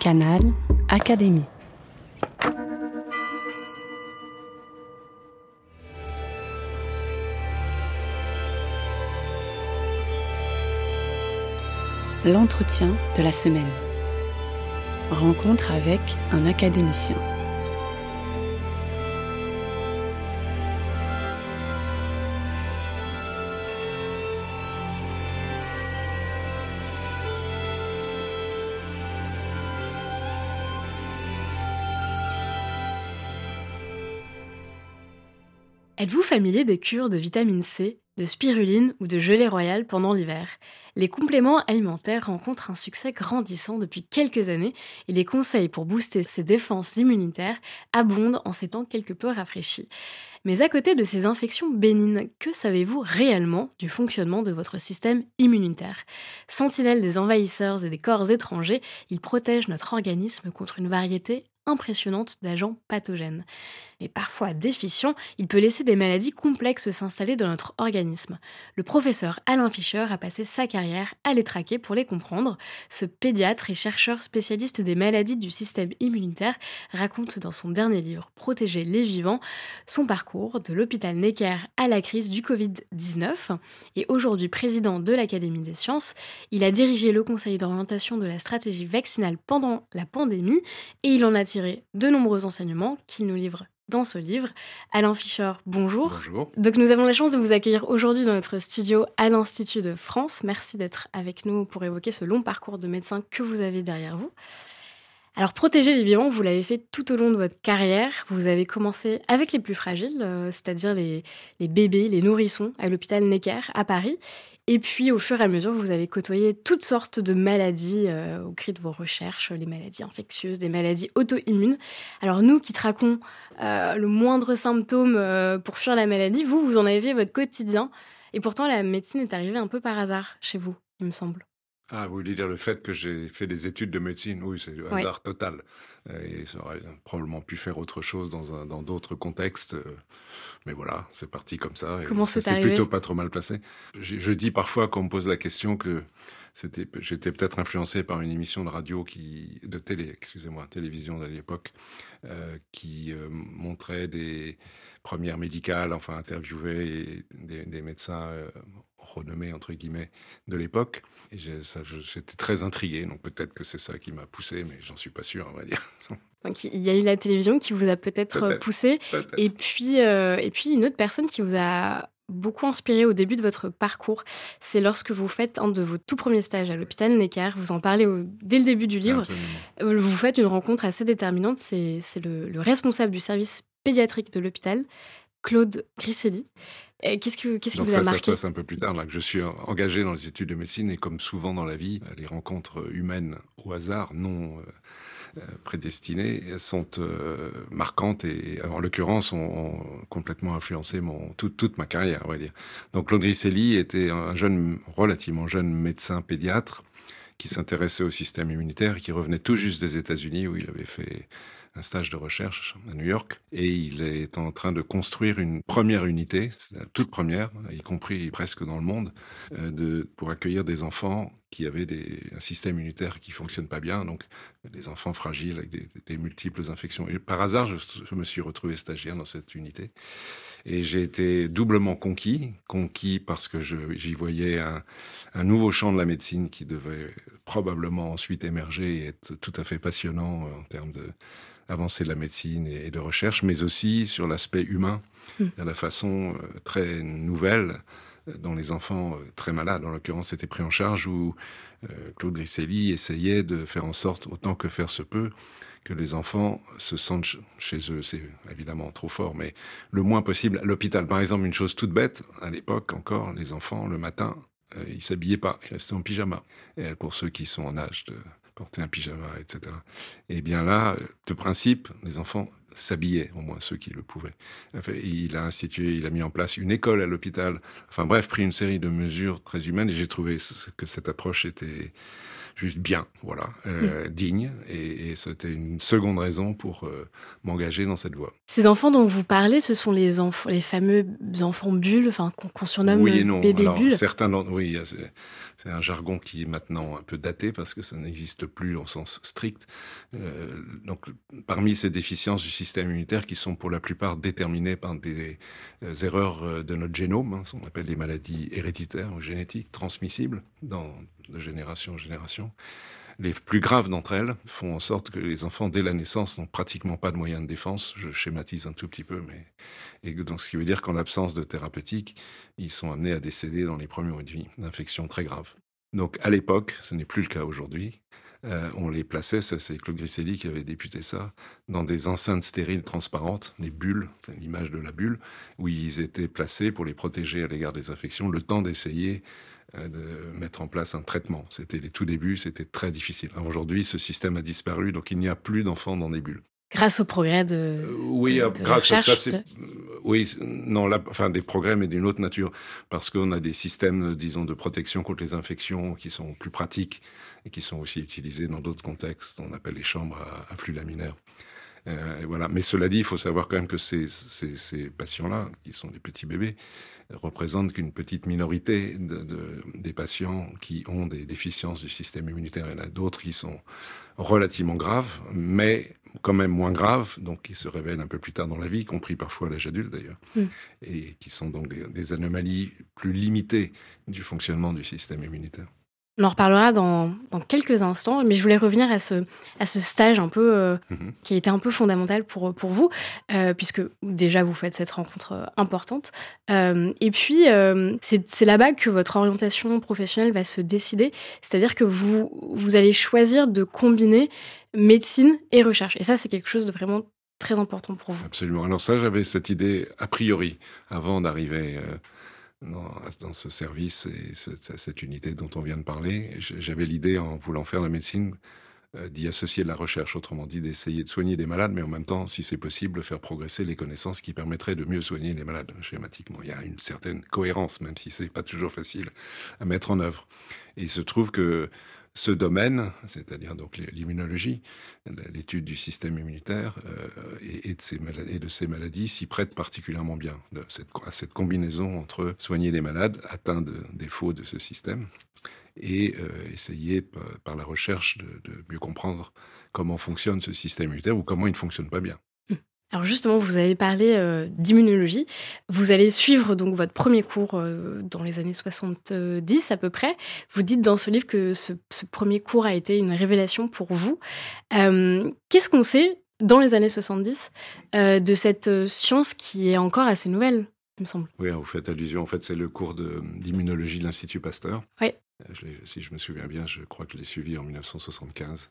Canal Académie. L'entretien de la semaine. Rencontre avec un académicien. Êtes-vous familier des cures de vitamine C, de spiruline ou de gelée royale pendant l'hiver? Les compléments alimentaires rencontrent un succès grandissant depuis quelques années et les conseils pour booster ses défenses immunitaires abondent en ces temps quelque peu rafraîchis. Mais à côté de ces infections bénignes, que savez-vous réellement du fonctionnement de votre système immunitaire? Sentinelle des envahisseurs et des corps étrangers, il protège notre organisme contre une variété impressionnante d'agents pathogènes. Et parfois déficient, il peut laisser des maladies complexes s'installer dans notre organisme. Le professeur Alain Fischer a passé sa carrière à les traquer pour les comprendre. Ce pédiatre et chercheur spécialiste des maladies du système immunitaire raconte dans son dernier livre Protéger les vivants son parcours de l'hôpital Necker à la crise du Covid-19. Et aujourd'hui président de l'Académie des sciences, il a dirigé le conseil d'orientation de la stratégie vaccinale pendant la pandémie et il en a tiré de nombreux enseignements qu'il nous livre dans ce livre. Alain Fischer, bonjour. Bonjour. Donc nous avons la chance de vous accueillir aujourd'hui dans notre studio à l'Institut de France. Merci d'être avec nous pour évoquer ce long parcours de médecin que vous avez derrière vous. Alors protéger les vivants, vous l'avez fait tout au long de votre carrière. Vous avez commencé avec les plus fragiles, euh, c'est-à-dire les, les, bébés, les nourrissons à l'hôpital Necker à Paris. Et puis, au fur et à mesure, vous avez côtoyé toutes sortes de maladies euh, au cri de vos recherches, les maladies infectieuses, des maladies auto-immunes. Alors, nous qui traquons euh, le moindre symptôme euh, pour fuir la maladie, vous, vous en avez votre quotidien. Et pourtant, la médecine est arrivée un peu par hasard chez vous, il me semble. Ah, vous voulez dire le fait que j'ai fait des études de médecine? Oui, c'est le hasard total. Et ça aurait probablement pu faire autre chose dans, dans d'autres contextes. Mais voilà, c'est parti comme ça. Comment c'est C'est plutôt pas trop mal placé. Je, je dis parfois qu'on me pose la question que c'était, j'étais peut-être influencé par une émission de radio qui, de télé, excusez-moi, télévision à l'époque, euh, qui euh, montrait des premières médicales, enfin interviewait des, des médecins euh, renommés entre guillemets de l'époque. Et j'étais très intrigué, donc peut-être que c'est ça qui m'a poussé, mais j'en suis pas sûr, on va dire. Donc il y a eu la télévision qui vous a peut-être Peut-être, poussé, peut-être. et puis euh, et puis une autre personne qui vous a beaucoup inspiré au début de votre parcours, c'est lorsque vous faites un de vos tout premiers stages à l'hôpital Necker. Vous en parlez au- dès le début du livre. Absolument. Vous faites une rencontre assez déterminante. C'est c'est le, le responsable du service pédiatrique de l'hôpital, Claude Grisselli. Qu'est-ce que qu'est-ce Donc vous ça, a ça se marqué passe un peu plus tard, là, que je suis engagé dans les études de médecine, et comme souvent dans la vie, les rencontres humaines au hasard, non euh, euh, prédestinées, sont euh, marquantes et, en l'occurrence, ont, ont complètement influencé mon, toute, toute ma carrière, on va dire. Donc Claude Grisselli était un jeune, relativement jeune médecin pédiatre qui s'intéressait au système immunitaire et qui revenait tout juste des États-Unis où il avait fait un stage de recherche à New York et il est en train de construire une première unité, toute première, y compris presque dans le monde, euh, de, pour accueillir des enfants qui avaient un système immunitaire qui fonctionne pas bien, donc des enfants fragiles avec des, multiples infections. Et par hasard, je, me suis retrouvé stagiaire dans cette unité et j'ai été doublement conquis, conquis parce que j'y voyais un, nouveau champ de la médecine qui devait probablement ensuite émerger et être tout à fait passionnant en termes de avancée de la médecine et et de recherche, mais aussi sur l'aspect humain, Mm. de la façon euh, très nouvelle euh, dont les enfants euh, très malades, en l'occurrence, étaient pris en charge, où Claude Grisselli essayait de faire en sorte, autant que faire se peut, que les enfants se sentent ch- chez eux. C'est évidemment trop fort, mais le moins possible. À l'hôpital, par exemple, une chose toute bête, à l'époque encore, les enfants, le matin, ils s'habillaient pas, ils restaient en pyjama. Et pour ceux qui sont en âge de porter un pyjama, etc. Et bien là, de principe, les enfants s'habillaient, au moins ceux qui le pouvaient. Il a institué, il a mis en place une école à l'hôpital. Enfin bref, pris une série de mesures très humaines et j'ai trouvé que cette approche était juste bien, voilà, euh, mm. digne. Et, c'était une seconde raison pour euh, m'engager dans cette voie. Ces enfants dont vous parlez, ce sont les, enfants, les fameux enfants bulles, enfin, qu'on surnomme oui et non. bébés bulles Certains, oui, c'est un jargon qui est maintenant un peu daté parce que ça n'existe plus en sens strict. Euh, donc, parmi ces déficiences du système immunitaire qui sont pour la plupart déterminées par des erreurs de notre génome, hein, ce qu'on appelle les maladies héréditaires ou génétiques, transmissibles dans de génération en génération. Les plus graves d'entre elles font en sorte que les enfants, dès la naissance, n'ont pratiquement pas de moyens de défense. Je schématise un tout petit peu, mais et donc ce qui veut dire qu'en l'absence de thérapeutique, ils sont amenés à décéder dans les premiers mois de vie d'infections très graves. Donc à l'époque, ce n'est plus le cas aujourd'hui. Euh, on les plaçait, ça c'est Claude Griselli qui avait député ça, dans des enceintes stériles transparentes, des bulles, c'est l'image de la bulle, où ils étaient placés pour les protéger à l'égard des infections, le temps d'essayer de mettre en place un traitement. C'était les tout débuts, c'était très difficile. Aujourd'hui, ce système a disparu, donc il n'y a plus d'enfants dans des bulles. Grâce au progrès de. Euh, oui, grâce à ça, c'est. Oui, non, là, enfin, des progrès, mais d'une autre nature. Parce qu'on a des systèmes, disons, de protection contre les infections qui sont plus pratiques et qui sont aussi utilisés dans d'autres contextes. On appelle les chambres à, flux laminaire. Euh, voilà. Mais cela dit, il faut savoir quand même que ces, ces, ces patients-là, qui sont des petits bébés, représentent qu'une petite minorité de, de, des patients qui ont des déficiences du système immunitaire. Il y en a d'autres qui sont relativement graves, mais quand même moins graves, donc qui se révèlent un peu plus tard dans la vie, y compris parfois à l'âge adulte d'ailleurs, mm. et qui sont donc des, des anomalies plus limitées du fonctionnement du système immunitaire. On en reparlera dans, quelques instants, mais je voulais revenir à ce, à ce stage un peu euh, mhm. qui a été un peu fondamental pour, pour vous, euh, puisque déjà vous faites cette rencontre euh, importante. et puis, c'est là-bas que votre orientation professionnelle va se décider, c'est-à-dire que vous, vous allez choisir de combiner médecine et recherche. Et ça, c'est quelque chose de vraiment très important pour vous. Absolument. Alors ça, j'avais cette idée a priori avant d'arriver dans, ce service et cette, unité dont on vient de parler. J'avais l'idée, en voulant faire la médecine, euh, d'y associer de la recherche, autrement dit d'essayer de soigner des malades, mais en même temps, si c'est possible, faire progresser les connaissances qui permettraient de mieux soigner les malades. Schématiquement, il y a une certaine cohérence, même si c'est pas toujours facile à mettre en œuvre. Et il se trouve que ce domaine, c'est-à-dire donc l'immunologie, l'étude du système immunitaire euh, et, de ces maladies, ces maladies s'y prête particulièrement bien à cette combinaison entre soigner les malades atteints de défauts de ce système et euh, essayer par la recherche de, de mieux comprendre comment fonctionne ce système immunitaire ou comment il ne fonctionne pas bien. Alors justement, vous avez parlé euh, d'immunologie. Vous allez suivre donc votre premier cours euh, dans les années 70 à peu près. Vous dites dans ce livre que ce, premier cours a été une révélation pour vous. Euh, qu'est-ce qu'on sait dans les années 70 de cette science qui est encore assez nouvelle, il me semble? Oui, vous faites allusion. En fait, c'est le cours d'immunologie de, l'Institut Pasteur. Oui. si je me souviens bien, je crois que je l'ai suivi en 1975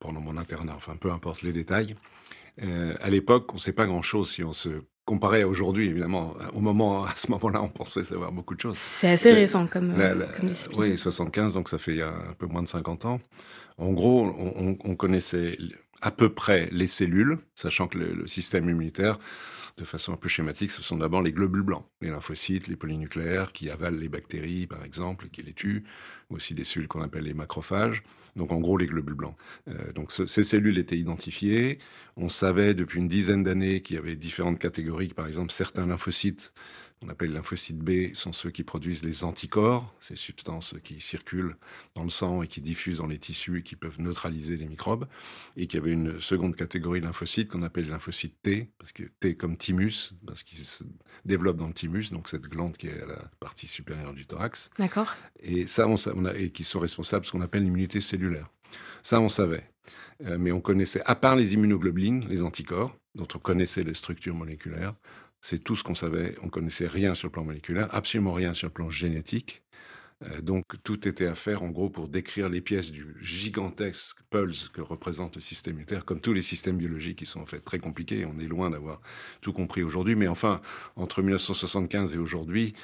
pendant mon internat. Enfin, peu importe les détails. Euh, à l'époque, on ne sait pas grand-chose si on se comparait à aujourd'hui, évidemment. Au moment, à ce moment-là, on pensait savoir beaucoup de choses. C'est assez récent comme, euh, discipline. Oui, 75, donc ça fait un peu moins de 50 ans. En gros, on, connaissait à peu près les cellules, sachant que le, système immunitaire, de façon un peu schématique, ce sont d'abord les globules blancs, les lymphocytes, les polynucléaires qui avalent les bactéries, par exemple, qui les tuent, aussi des cellules qu'on appelle les macrophages donc en gros les globules blancs. Euh, donc ces cellules étaient identifiées. On savait depuis une dizaine d'années qu'il y avait différentes catégories, par exemple certains lymphocytes on appelle lymphocytes B, sont ceux qui produisent les anticorps, ces substances qui circulent dans le sang et qui diffusent dans les tissus et qui peuvent neutraliser les microbes, et qu'il y avait une seconde catégorie de lymphocytes qu'on appelle les lymphocytes T, parce que T comme thymus, parce qu'ils se développent dans le thymus, donc cette glande qui est à la partie supérieure du thorax. D'accord. Et ça, on, on a, et qui sont responsables de ce qu'on appelle l'immunité cellulaire. Ça, on savait. Euh, mais on connaissait, à part les immunoglobulines, les anticorps, dont on connaissait les structures moléculaires, c'est tout ce qu'on savait. On connaissait rien sur le plan moléculaire, absolument rien sur le plan génétique. Euh, donc tout était à faire en gros pour décrire les pièces du gigantesque pulse que représente le système immunitaire, comme tous les systèmes biologiques qui sont en fait très compliqués. On est loin d'avoir tout compris aujourd'hui, mais enfin entre 1975 et aujourd'hui,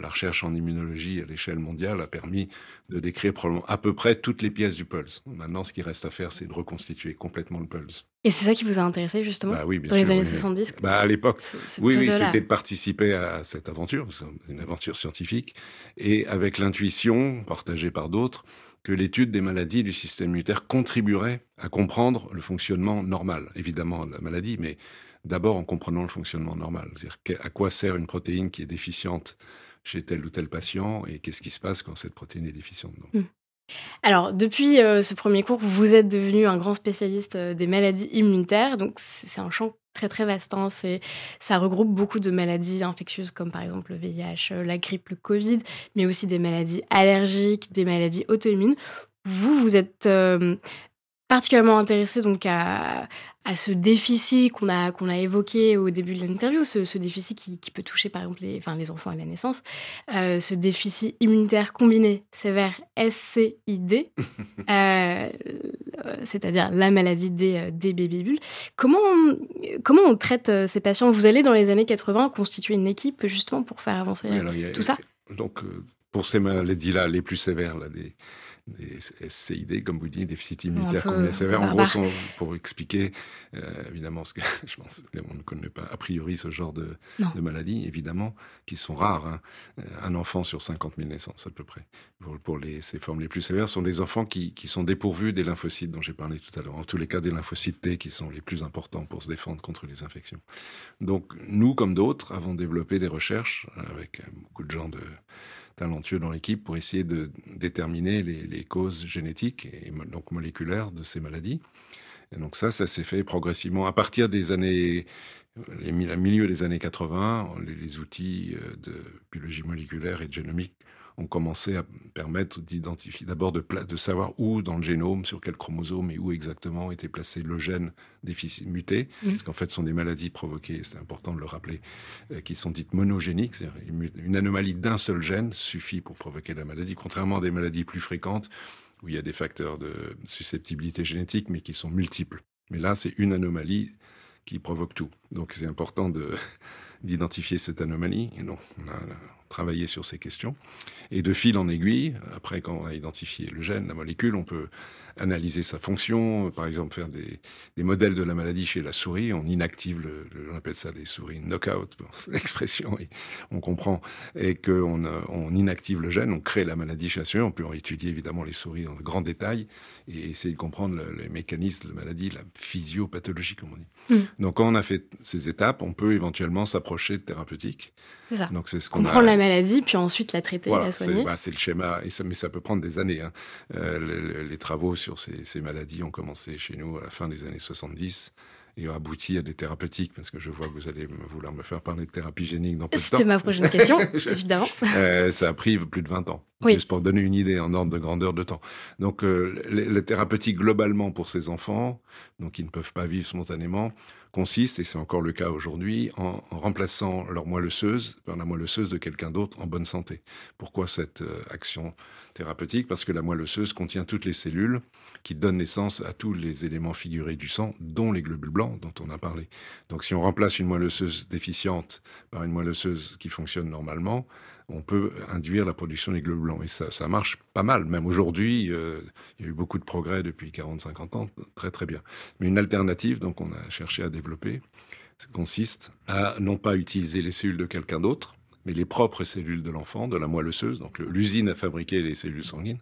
la recherche en immunologie à l'échelle mondiale a permis de décrire probablement à peu près toutes les pièces du pulse. Maintenant, ce qui reste à faire, c'est de reconstituer complètement le pulse. Et c'est ça qui vous a intéressé justement bah oui, dans les années 70 bah, À l'époque, oui, oui c'était de participer à cette aventure, une aventure scientifique, et avec l'intuition partagée par d'autres que l'étude des maladies du système immunitaire contribuerait à comprendre le fonctionnement normal, évidemment, de la maladie, mais d'abord en comprenant le fonctionnement normal. C'est-à-dire à quoi sert une protéine qui est déficiente chez tel ou tel patient et qu'est-ce qui se passe quand cette protéine est déficiente. Mmh. Alors, depuis euh, ce premier cours, vous êtes devenu un grand spécialiste euh, des maladies immunitaires. Donc, c'est un champ très très vaste. Hein. Ça regroupe beaucoup de maladies infectieuses comme par exemple le VIH, euh, la grippe, le Covid, mais aussi des maladies allergiques, des maladies auto-immunes. Vous, vous êtes particulièrement intéressé donc à, à ce déficit qu'on a, qu'on a évoqué au début de l'interview, ce, ce, déficit qui, qui, peut toucher par exemple les, enfin, les enfants à la naissance, euh, ce déficit immunitaire combiné sévère SCID, euh, c'est-à-dire la maladie des, euh, des Comment on, comment on traite euh, ces patients? Vous allez dans les années 80 constituer une équipe justement pour faire avancer tout ça? Donc pour ces maladies-là les plus sévères, là, des des SCID, comme vous dites, déficit immunitaire combien sévère. En gros, pour expliquer, euh, évidemment, ce que je pense qu'on ne connaît pas a priori ce genre de, de maladies, évidemment, qui sont rares. Hein. Euh, un enfant sur 50 000 naissances, à peu près. Pour, pour les, ces formes les plus sévères, sont des enfants qui, qui sont dépourvus des lymphocytes dont j'ai parlé tout à l'heure. En tous les cas, des lymphocytes T qui sont les plus importants pour se défendre contre les infections. Donc, nous, comme d'autres, avons développé des recherches avec beaucoup de gens de talentueux dans l'équipe pour essayer de déterminer les, causes génétiques et donc moléculaires de ces maladies. Et donc ça, ça s'est fait progressivement à partir des années, les, milieu des années 80, les, les outils euh, de biologie moléculaire et de génomique ont commencé à permettre d'identifier, d'abord de, de, savoir où dans le génome, sur quel chromosome et où exactement était placé le gène déficit muté, mmh. parce qu'en fait, ce sont des maladies provoquées, c'est important de le rappeler, euh, qui sont dites monogéniques, c'est-à-dire une anomalie d'un seul gène suffit pour provoquer la maladie, contrairement à des maladies plus fréquentes où il y a des facteurs de susceptibilité génétique, mais qui sont multiples. Mais là, c'est une anomalie qui provoque tout. Donc, c'est important de d'identifier cette anomalie. Et donc, on a travaillé sur ces questions. Et de fil en aiguille, après quand on a identifié le gène, la molécule, on peut analyser sa fonction, par exemple faire des, des modèles de la maladie chez la souris, on inactive, le, on appelle ça les souris knockout, l'expression, on comprend, et qu'on on inactive le gène, on crée la maladie chez la souris, on peut en étudier évidemment les souris en grand détail et essayer de comprendre le, les mécanismes de la maladie, la physiopathologie comme on dit. Mmh. Donc quand on a fait ces étapes, on peut éventuellement s'approcher de thérapeutique. C'est ça. Donc c'est ce qu'on comprendre la maladie, puis ensuite la traiter la soigner. Bah, c'est le schéma, et ça, mais ça peut prendre des années. Hein. Euh, les, les travaux sur ces, ces, maladies ont commencé chez nous à la fin des années 70 et ont abouti à des thérapeutiques, parce que je vois que vous allez vouloir me faire parler de thérapie génique dans peu de temps. C'était ma prochaine question, évidemment. Euh, ça a pris plus de 20 ans, oui. juste pour donner une idée en ordre de grandeur de temps. Donc, euh, les, les, thérapeutiques globalement pour ces enfants, donc qui ne peuvent pas vivre spontanément, consiste, et c'est encore le cas aujourd'hui, en, remplaçant leur moelle osseuse par la moelle osseuse de quelqu'un d'autre en bonne santé. Pourquoi cette euh, action thérapeutique? Parce que la moelle osseuse contient toutes les cellules qui donnent naissance à tous les éléments figurés du sang, dont les globules blancs dont on a parlé. Donc si on remplace une moelle osseuse déficiente par une moelle osseuse qui fonctionne normalement, on peut induire la production des globules blancs. Et ça, marche pas mal. Même aujourd'hui, euh, il y a eu beaucoup de progrès depuis 40-50 ans, très très bien. Mais une alternative, donc on a cherché à développer, consiste à non pas utiliser les cellules de quelqu'un d'autre, mais les propres cellules de l'enfant, de la moelle osseuse, donc l'usine à fabriquer les cellules sanguines,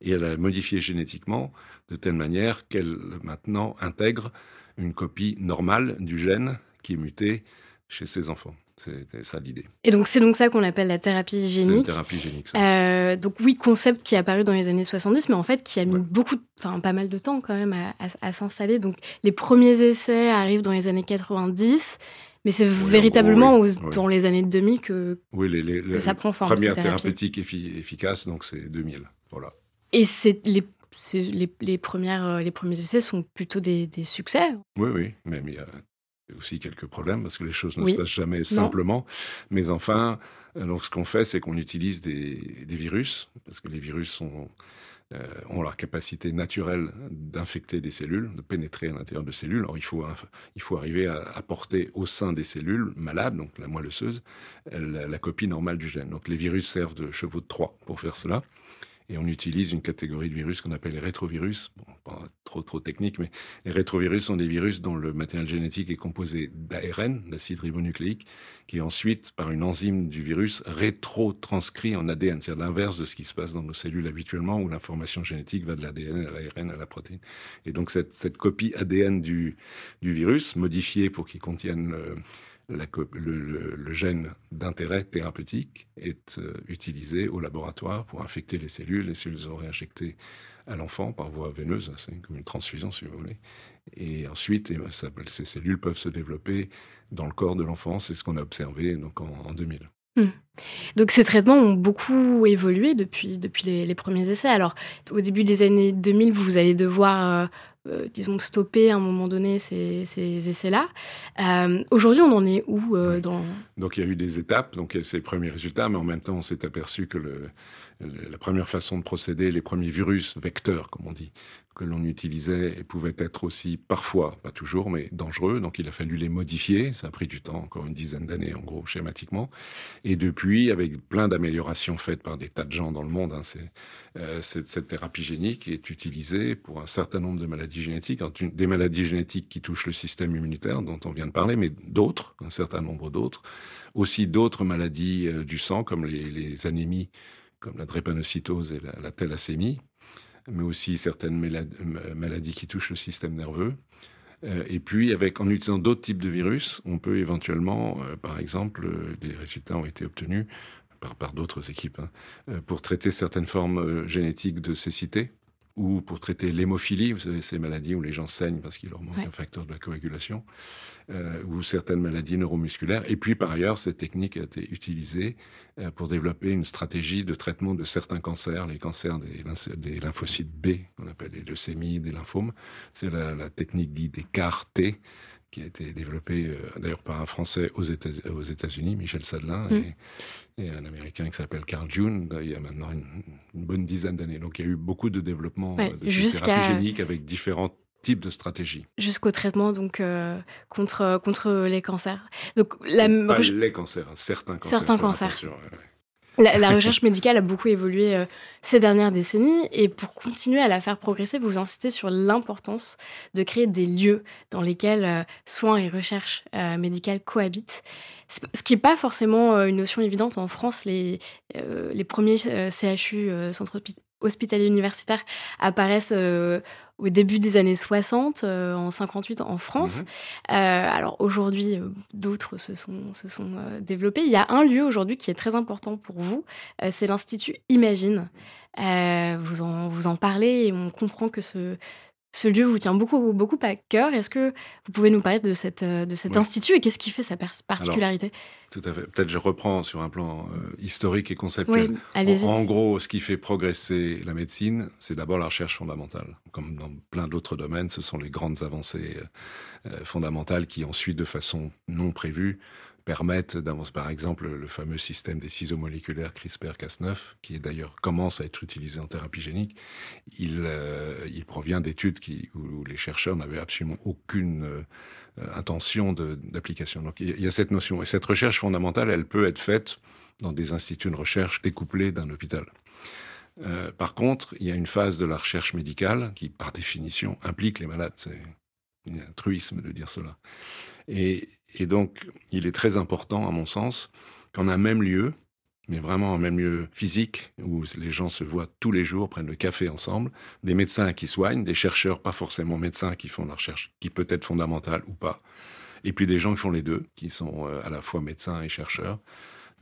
et à la modifier génétiquement de telle manière qu'elle maintenant intègre une copie normale du gène qui est muté chez ses enfants. C'est ça l'idée. Et donc c'est donc ça qu'on appelle la thérapie génique. thérapie génique. Ça. Euh, donc oui, concept qui est apparu dans les années 70, mais en fait qui a mis ouais. beaucoup, enfin pas mal de temps quand même à, à, à s'installer. Donc les premiers essais arrivent dans les années 90. Mais c'est oui, véritablement oui, oui. dans les années 2000 que, oui, les, les, que ça prend forme. Première thérapeutique effi efficace, donc c'est 2000. Voilà. Et c'est les, les, les, premières, euh, les premiers essais sont plutôt des, des succès. Oui, oui, mais il y a aussi quelques problèmes parce que les choses ne oui. se passent jamais non. simplement. Mais enfin, euh, donc ce qu'on fait, c'est qu'on utilise des, des, virus parce que les virus sont, euh, ont la capacité naturelle d'infecter des cellules, de pénétrer à l'intérieur de cellules. Alors il faut, il faut arriver à apporter au sein des cellules malades, donc la moelle osseuse, la, la copie normale du gène. Donc les virus servent de chevaux de Troie pour faire cela. Et on utilise une catégorie de virus qu'on appelle les rétrovirus. Bon, trop trop technique, mais les rétrovirus sont des virus dont le matériel génétique est composé d'ARN, d'acide ribonucléique, qui est ensuite, par une enzyme du virus, rétro-transcrit en ADN. C'est-à-dire l'inverse de ce qui se passe dans nos cellules habituellement, où l'information génétique va de l'ADN à l'ARN à la protéine. Et donc cette, copie ADN du, du virus, modifiée pour qu'il contienne... Euh, le, gène d'intérêt thérapeutique est euh, utilisé au laboratoire pour infecter les cellules. Les cellules sont réinjectées à l'enfant par voie veineuse, c'est comme une transfusion si vous voulez. Et ensuite, eh ben, ces cellules peuvent se développer dans le corps de l'enfant. C'est ce qu'on a observé donc en, 2000. Hmm. Donc ces traitements ont beaucoup évolué depuis, depuis les, premiers essais. Alors au début des années 2000, vous allez devoir euh, euh, disons, stopper à un moment donné ces, essais-là. Euh, aujourd'hui, on en est où euh, dans... Donc, il y a eu des étapes, donc ces premiers résultats, mais en même temps, on s'est aperçu que le, la première façon de procéder, les premiers virus vecteurs, comme on dit, que l'on utilisait et pouvaient être aussi parfois, pas toujours, mais dangereux. Donc il a fallu les modifier. Ça a pris du temps, encore une dizaine d'années en gros, schématiquement. Et depuis, avec plein d'améliorations faites par des tas de gens dans le monde, hein, euh, cette thérapie génique est utilisée pour un certain nombre de maladies génétiques. Des maladies génétiques qui touchent le système immunitaire, dont on vient de parler, mais d'autres, un certain nombre d'autres. Aussi d'autres maladies euh, du sang, comme les, anémies, comme la drépanocytose et la, la thalassémie mais aussi certaines maladies qui touchent le système nerveux. Euh, et puis, avec, en utilisant d'autres types de virus, on peut éventuellement, euh, par exemple, euh, des résultats ont été obtenus par, par d'autres équipes, hein, pour traiter certaines formes génétiques de cécité ou pour traiter l'hémophilie, vous savez, ces maladies où les gens saignent parce qu'il leur manque un facteur de la coagulation, euh, ou certaines maladies neuromusculaires. Et puis, par ailleurs, cette technique a été utilisée euh, pour développer une stratégie de traitement de certains cancers, les cancers des, des lymphocytes B, qu'on appelle les leucémies, des lymphomes. C'est la, la, technique dite des CAR-T, qui a été développé euh, d'ailleurs par un Français aux États-Unis, Michel Sadelin, mm. et, un Américain qui s'appelle Carl June, il y a maintenant une, bonne dizaine d'années. Donc il y a eu beaucoup de développement euh, de thérapie génique avec différents types de stratégies. Jusqu'au traitement donc euh, contre contre les cancers. Donc la pas les cancers, hein, certains cancers. Certains cancers. La, recherche médicale a beaucoup évolué euh, ces dernières décennies et pour continuer à la faire progresser, vous insistez sur l'importance de créer des lieux dans lesquels euh, soins et recherche euh, médicale cohabitent. Ce qui n'est pas forcément une notion évidente en France. Les, les premiers CHU, centres hospitaliers universitaires, apparaissent au début des années 60, euh, en 58 en France. Mhm. Euh, alors aujourd'hui, euh, d'autres se sont, se sont développés. Il y a un lieu aujourd'hui qui est très important pour vous, c'est l'Institut Imagine. vous, en, vous en parlez et on comprend que ce, ce lieu vous tient beaucoup, beaucoup à cœur. Est-ce que vous pouvez nous parler de, cette, de cet institut et qu'est-ce qui fait sa particularité? Tout à fait. Peut-être je reprends sur un plan euh, historique et conceptuel. en, gros, ce qui fait progresser la médecine, c'est d'abord la recherche fondamentale. Comme dans plein d'autres domaines, ce sont les grandes avancées euh, euh, fondamentales qui ensuite, de façon non prévue, permettent d'avancer. Par exemple, le fameux système des ciseaux moléculaires CRISPR-Cas9, qui d'ailleurs commence à être utilisé en thérapie génique, il, euh, il provient d'études qui, où, les chercheurs n'avaient absolument aucune euh, intention d'application. Donc il y a cette notion. Et cette recherche fondamentale, elle peut être faite dans des instituts de recherche découplés d'un hôpital. Euh, par contre, il y a une phase de la recherche médicale qui, par définition, implique les malades. C'est un truisme de dire cela. Et et donc, il est très important, à mon sens, qu'en un même lieu, mais vraiment un même lieu physique, où les gens se voient tous les jours, prennent le café ensemble, des médecins qui soignent, des chercheurs, pas forcément médecins, qui font la recherche, qui peut être fondamentale ou pas, et puis des gens qui font les deux, qui sont euh, à la fois médecins et chercheurs,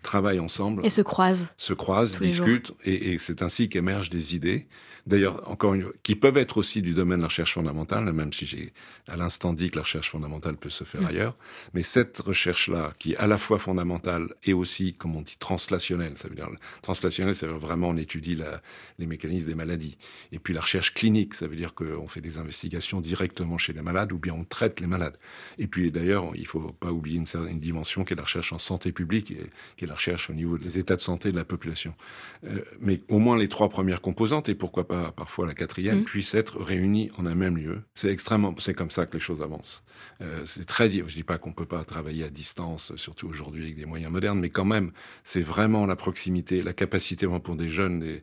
travaillent ensemble. Et se croisent. Se croisent, discutent, et, et c'est ainsi qu'émergent des idées d'ailleurs, encore une qui peuvent être aussi du domaine de la recherche fondamentale, même si j'ai à l'instant dit que la recherche fondamentale peut se faire mm. ailleurs. Mais cette recherche-là, qui est à la fois fondamentale et aussi, comme on dit, translationnelle, ça veut dire, translationnelle, ça veut dire vraiment on étudie la, les mécanismes des maladies. Et puis la recherche clinique, ça veut dire qu'on fait des investigations directement chez les malades ou bien on traite les malades. Et puis d'ailleurs, il faut pas oublier une, certaine dimension qui est la recherche en santé publique et qui est la recherche au niveau des états de santé de la population. Euh, mais au moins les trois premières composantes, et pourquoi pas parfois la quatrième, mmh. puissent être réunis en un même lieu. C'est extrêmement, c'est comme ça que les choses avancent. Euh, c'est très, je dis pas qu'on peut pas travailler à distance, surtout aujourd'hui avec des moyens modernes, mais quand même, c'est vraiment la proximité, la capacité pour des jeunes, des,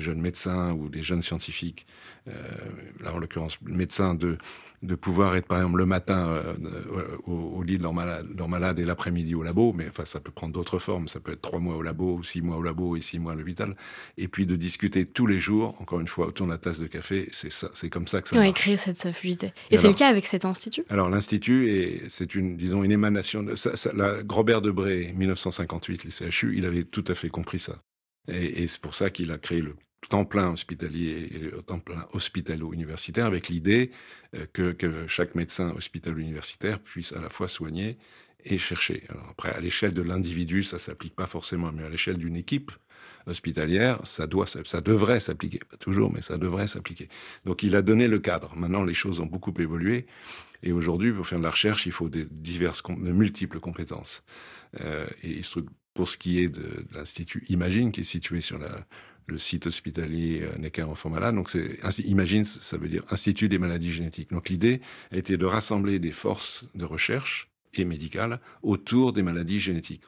jeunes médecins ou des jeunes scientifiques là en l'occurrence médecin, de de pouvoir être par exemple le matin euh, euh, au, lit de leur malade, leur malade et l'après-midi au labo, mais enfin ça peut prendre d'autres formes, ça peut être trois mois au labo, six mois au labo et six mois à l'hôpital, et puis de discuter tous les jours, encore une fois autour de la tasse de café, c'est ça, c'est comme ça que ça. va créer cette fluidité. Et, c'est le cas avec cet institut? Alors l'institut c'est une disons une émanation de ça, la Robert Debré 1958 les CHU, il avait tout à fait compris ça, et, et c'est pour ça qu'il a créé le temps plein hospitalier et temps plein hospitalo-universitaire avec l'idée euh, que, que, chaque médecin hospitalo-universitaire puisse à la fois soigner et chercher. Après, à l'échelle de l'individu, ça s'applique pas forcément, mais à l'échelle d'une équipe hospitalière, ça doit, ça devrait s'appliquer. Pas toujours, mais ça devrait s'appliquer. Donc il a donné le cadre. Maintenant, les choses ont beaucoup évolué. Et aujourd'hui, pour faire de la recherche, il faut diverses, de multiples compétences. Euh, et pour ce qui est de l'Institut Imagine, qui est situé sur la, le site hospitalier euh, Necker Enfants Malades. Donc, c'est, imagine, ça veut dire Institut des maladies génétiques. Donc, l'idée été de rassembler des forces de recherche et médicales autour des maladies génétiques.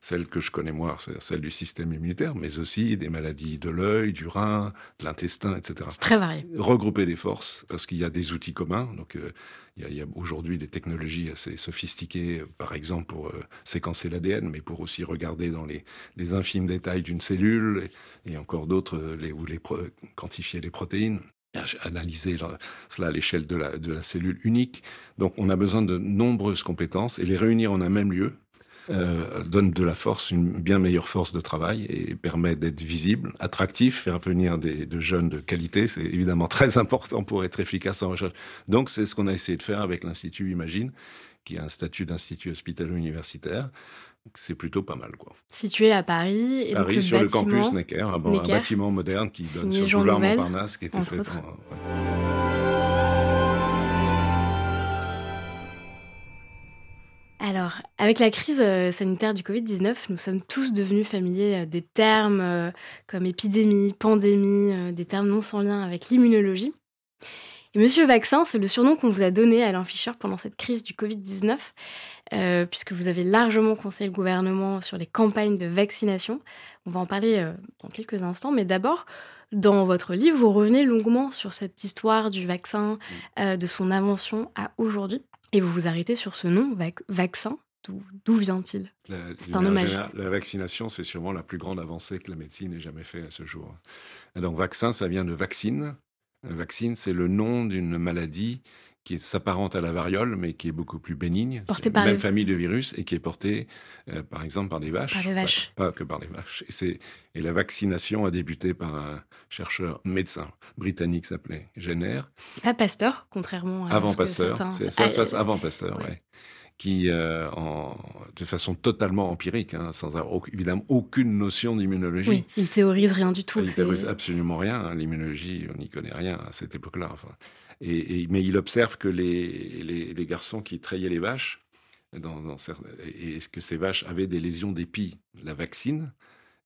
Celles que je connais moi, c'est celle du système immunitaire, mais aussi des maladies de l'œil, du rein, de l'intestin, etc. C'est très varié. Regrouper des forces, parce qu'il y a des outils communs. Donc, euh, il y a, aujourd'hui des technologies assez sophistiquées, par exemple pour euh, séquencer l'ADN, mais pour aussi regarder dans les, les infimes détails d'une cellule, et, encore d'autres, euh, les, ou les quantifier les protéines analyser cela à l'échelle de la, cellule unique. Donc on a besoin de nombreuses compétences et les réunir en un même lieu euh, donne de la force, une bien meilleure force de travail et permet d'être visible, attractif, faire venir des, de jeunes de qualité. C'est évidemment très important pour être efficace en recherche. Donc c'est ce qu'on a essayé de faire avec l'Institut Imagine, qui a un statut d'institut hospitalo-universitaire. C'est plutôt pas mal, quoi. Situé à Paris. Et Paris, sur le campus Necker, un, bâtiment moderne qui donne sur le boulevard Montparnasse, qui était fait Alors, avec la crise euh, sanitaire du Covid-19, nous sommes tous devenus familiers euh, des termes euh, comme épidémie, pandémie, des termes non sans lien avec l'immunologie. Et Monsieur Vaccin, c'est le surnom qu'on vous a donné à Alain Fischer pendant cette crise du Covid-19, puisque vous avez largement conseillé le gouvernement sur les campagnes de vaccination. On va en parler dans quelques instants, mais d'abord, dans votre livre, vous revenez longuement sur cette histoire du vaccin, de son invention à aujourd'hui. Et vous vous arrêtez sur ce nom, vaccin. D'où vient-il? C'est un hommage. La vaccination, c'est sûrement la plus grande avancée que la médecine ait jamais fait à ce jour. donc, vaccin, ça vient de vaccine. Vaccine, c'est le nom d'une maladie qui s'apparente à la variole, mais qui est beaucoup plus bénigne. C'est la même famille de virus et qui est portée, euh, par exemple, par des vaches. Par les vaches. pas que par les vaches. Et, et, la vaccination a débuté par un chercheur médecin britannique s'appelait Jenner. Pas Pasteur, contrairement à avant Pasteur. Ça se passe avant Pasteur, ouais. Qui, euh, en, de façon totalement empirique, hein, sans avoir évidemment aucune notion d'immunologie. Oui, il théorise rien du tout. Il théorise absolument rien. Hein. L'immunologie, on n'y connaît rien à cette époque-là. Enfin, et, mais il observe que les, les, garçons qui traillaient les vaches, dans, dans, et que ces vaches avaient des lésions d'épi, la vaccine,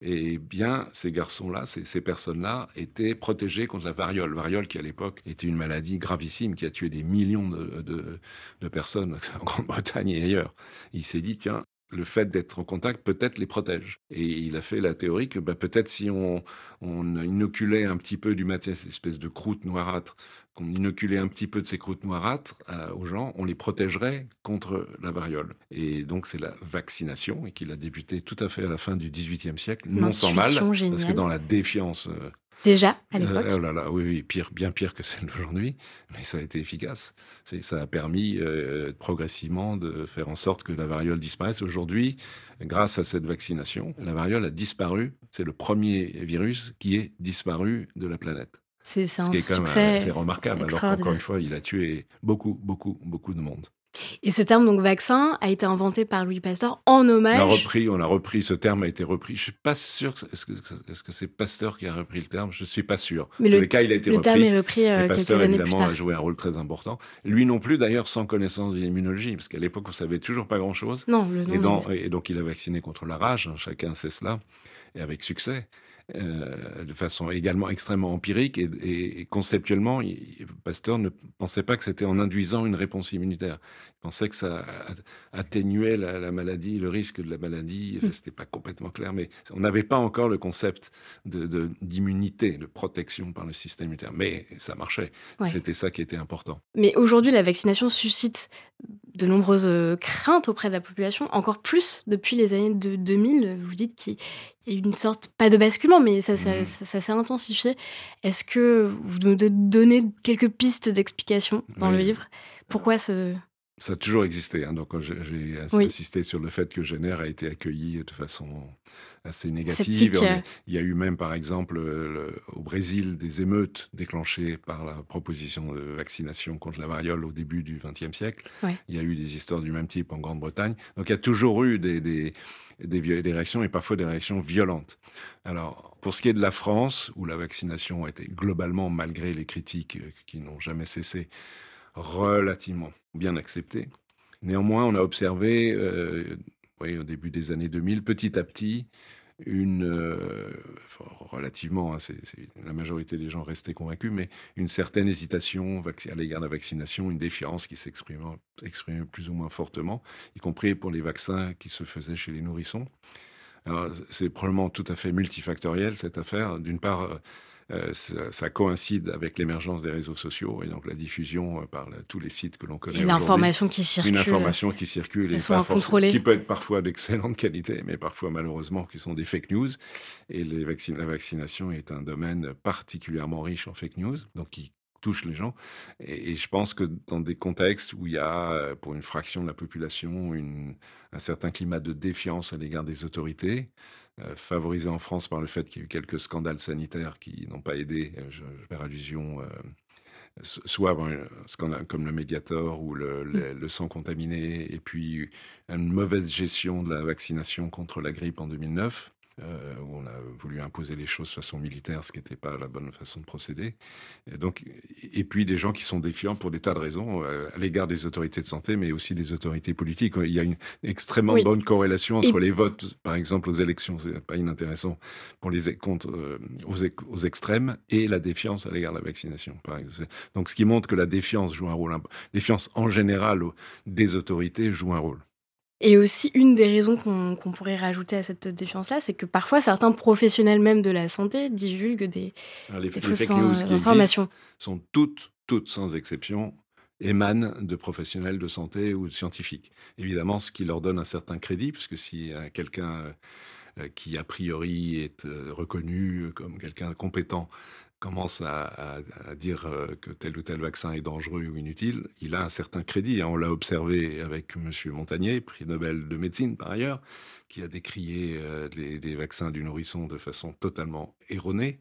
et bien ces garçons-là, ces, ces personnes-là, étaient protégés contre la variole. Variole qui à l'époque était une maladie gravissime qui a tué des millions de, personnes en Grande-Bretagne et ailleurs. Il s'est dit, tiens, le fait d'être en contact peut-être les protège. Et il a fait la théorie que bah, peut-être si on, inoculait un petit peu du matériel, cette espèce de croûte noirâtre, qu'on inoculait un petit peu de ces croûtes noirâtres euh, aux gens, on les protégerait contre la variole. Et donc c'est la vaccination, et qu'il a débuté tout à fait à la fin du XVIIIe siècle, non sans mal, parce que dans la défiance euh, Déjà, à euh, l'époque Oh là là, oui, oui, pire, bien pire que celle d'aujourd'hui, mais ça a été efficace. Ça a permis euh, progressivement de faire en sorte que la variole disparaisse. Aujourd'hui, grâce à cette vaccination, la variole a disparu. C'est le premier virus qui est disparu de la planète. C'est un succès C'est remarquable, alors qu'encore une fois, il a tué beaucoup, beaucoup, beaucoup de monde. Et ce terme, donc vaccin, a été inventé par Louis Pasteur en hommage. On a repris, on a repris, ce terme a été repris. Je suis pas sûr, est-ce que c'est -ce c'est Pasteur qui a repris le terme? Je suis pas sûr. Mais le, les cas, il a été le terme est repris euh, Pasteur, quelques années évidemment, plus tard. a joué un rôle très important. Lui non plus, d'ailleurs, sans connaissance de l'immunologie, parce qu'à l'époque, on savait toujours pas grand-chose. Non, le nom et, dans, et, donc, il a vacciné contre la rage, hein, chacun sait cela, et avec succès. Euh, de façon également extrêmement empirique et, conceptuellement, Pasteur ne pensait pas que c'était en induisant une réponse immunitaire. Pensait que ça atténuait la, maladie, le risque de la maladie. Ce mmh. C'était pas complètement clair, mais on n'avait pas encore le concept de, d'immunité, de, protection par le système immunitaire. Mais ça marchait. C'était ça qui était important. Mais aujourd'hui, la vaccination suscite de nombreuses euh, craintes auprès de la population, encore plus depuis les années de 2000. Vous dites qu'il y a eu une sorte, pas de basculement, mais ça, ça, mmh. s'est intensifié. Est-ce que vous nous donnez quelques pistes d'explication dans le livre? Pourquoi ce... Ça a toujours existé. Hein. Donc, j'ai insisté sur le fait que Jenner a été accueilli de façon assez négative. Euh. Il y a eu même, par exemple, au Brésil, des émeutes déclenchées par la proposition de vaccination contre la variole au début du XXe siècle. Il y a eu des histoires du même type en Grande-Bretagne. Donc, il y a toujours eu des, des, des, réactions et parfois des réactions violentes. Alors, pour ce qui est de la France, où la vaccination a été globalement, malgré les critiques euh, qui n'ont jamais cessé, relativement bien accepté. Néanmoins, on a observé, euh, au début des années 2000, petit à petit, une euh, relativement, hein, la majorité des gens restaient convaincus, mais une certaine hésitation à l'égard de la vaccination, une défiance qui s'exprimait plus ou moins fortement, y compris pour les vaccins qui se faisaient chez les nourrissons. C'est probablement tout à fait multifactoriel cette affaire. D'une part, euh, ça, coïncide avec l'émergence des réseaux sociaux et donc la diffusion euh, par tous les sites que l'on connaît. Et l'information qui circule. Une information qui circule et qui peut être parfois d'excellente qualité, mais parfois malheureusement qui sont des fake news. Et les la vaccination est un domaine particulièrement riche en fake news, donc qui touche les gens. Et, je pense que dans des contextes où il y a, euh, pour une fraction de la population, une, un certain climat de défiance à l'égard des autorités, favorisé en France par le fait qu'il y a eu quelques scandales sanitaires qui n'ont pas aidé, euh, je, je fais allusion soit un scandale comme le Mediator ou le, mmh. le, sang contaminé, et puis une mauvaise gestion de la vaccination contre la grippe en 2009. Euh, où on a voulu imposer les choses de façon militaire, ce qui n'était pas la bonne façon de procéder. Et, donc, et puis des gens qui sont défiants pour des tas de raisons euh, à l'égard des autorités de santé, mais aussi des autorités politiques. Il y a une extrêmement bonne corrélation entre les votes, par exemple aux élections, c'est pas inintéressant pour les contre euh, aux, aux, extrêmes, et la défiance à l'égard de la vaccination. Par. Donc, ce qui montre que la défiance joue un rôle, défiance en général des autorités joue un rôle. Et aussi, une des raisons qu'on pourrait rajouter à cette défiance-là, c'est que parfois certains professionnels même de la santé divulguent des, les, fake news qui informations. sont toutes, toutes sans exception, émanent de professionnels de santé ou de scientifiques. Évidemment, ce qui leur donne un certain crédit, puisque si quelqu'un euh, qui a priori est euh, reconnu comme quelqu'un compétent commence à, dire euh, que tel ou tel vaccin est dangereux ou inutile, il a un certain crédit. On l'a observé avec M. Montagnier, prix Nobel de médecine par ailleurs, qui a décrié euh, les, vaccins du nourrisson de façon totalement erronée.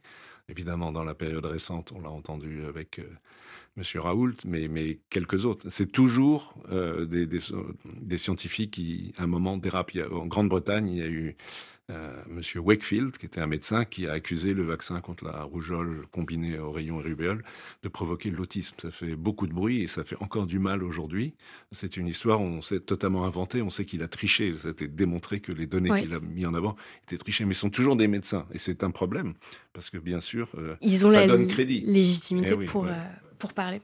Évidemment, dans la période récente, on l'a entendu avec euh, M. Raoult, mais, quelques autres. C'est toujours des, scientifiques qui, à un moment, dérapent. en Grande-Bretagne, il y a eu euh, Monsieur Wakefield, qui était un médecin, qui a accusé le vaccin contre la rougeole combiné au rayon rubéole de provoquer l'autisme. Ça fait beaucoup de bruit et ça fait encore du mal aujourd'hui. C'est une histoire, on s'est totalement inventé, on sait qu'il a triché. Ça a été démontré que les données qu'il a mis en avant étaient trichées, mais ils sont toujours des médecins et c'est un problème parce que bien sûr, euh, Ils ont ça la donne crédit. légitimité eh pour. Euh, pour parler.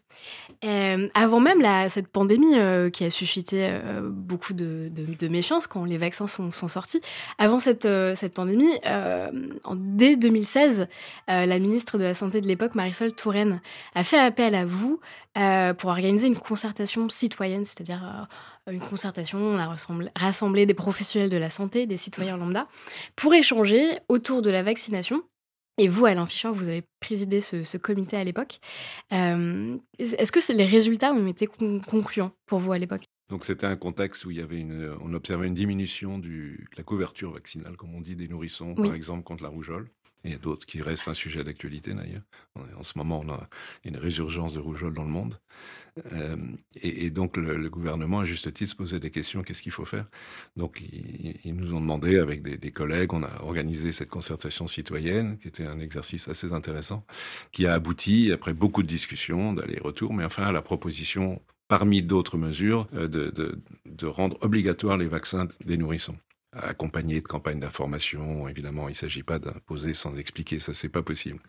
Euh, avant même la, cette pandémie euh, qui a suscité euh, beaucoup de, méfiance quand les vaccins sont, sortis, avant cette, cette pandémie, en, dès 2016, la ministre de la Santé de l'époque, Marisol Touraine, a fait appel à vous pour organiser une concertation citoyenne, c'est-à-dire une concertation, on a rassemblé des professionnels de la santé, des citoyens lambda, pour échanger autour de la vaccination et vous, Alain Fischer, vous avez présidé ce, comité à l'époque. Euh, est-ce que les résultats ont été concluants pour vous à l'époque? Donc c'était un contexte où il y avait une, on observait une diminution de la couverture vaccinale, comme on dit, des nourrissons, par exemple, contre la rougeole. Et d'autres qui restent un sujet d'actualité d'ailleurs. En ce moment, on a une résurgence de rougeole dans le monde. Euh, et, donc le, gouvernement, à juste titre, se posait des questions, qu'est-ce qu'il faut faire? Donc ils, nous ont demandé, avec des, collègues, on a organisé cette concertation citoyenne, qui était un exercice assez intéressant, qui a abouti, après beaucoup de discussions, d'aller-retour, mais enfin à la proposition, parmi d'autres mesures, euh, de, de, de rendre obligatoire les vaccins des nourrissons accompagné de campagnes d'information. Évidemment, il ne s'agit pas d'imposer sans expliquer, ça c'est pas possible.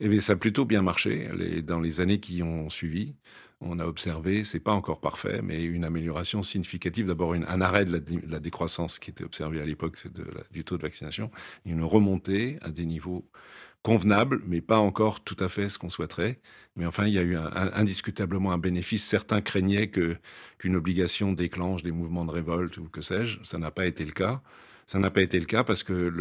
Et eh bien, ça a plutôt bien marché dans les années qui ont suivi. On a observé, c'est pas encore parfait, mais une amélioration significative. D'abord, un arrêt de la, décroissance qui était observé à l'époque du taux de vaccination, une remontée à des niveaux convenable, mais pas encore tout à fait ce qu'on souhaiterait. Mais enfin, il y a eu indiscutablement un bénéfice. Certains craignaient que qu'une obligation déclenche des mouvements de révolte ou que sais-je. Ça n'a pas été le cas. Ça n'a pas été le cas parce que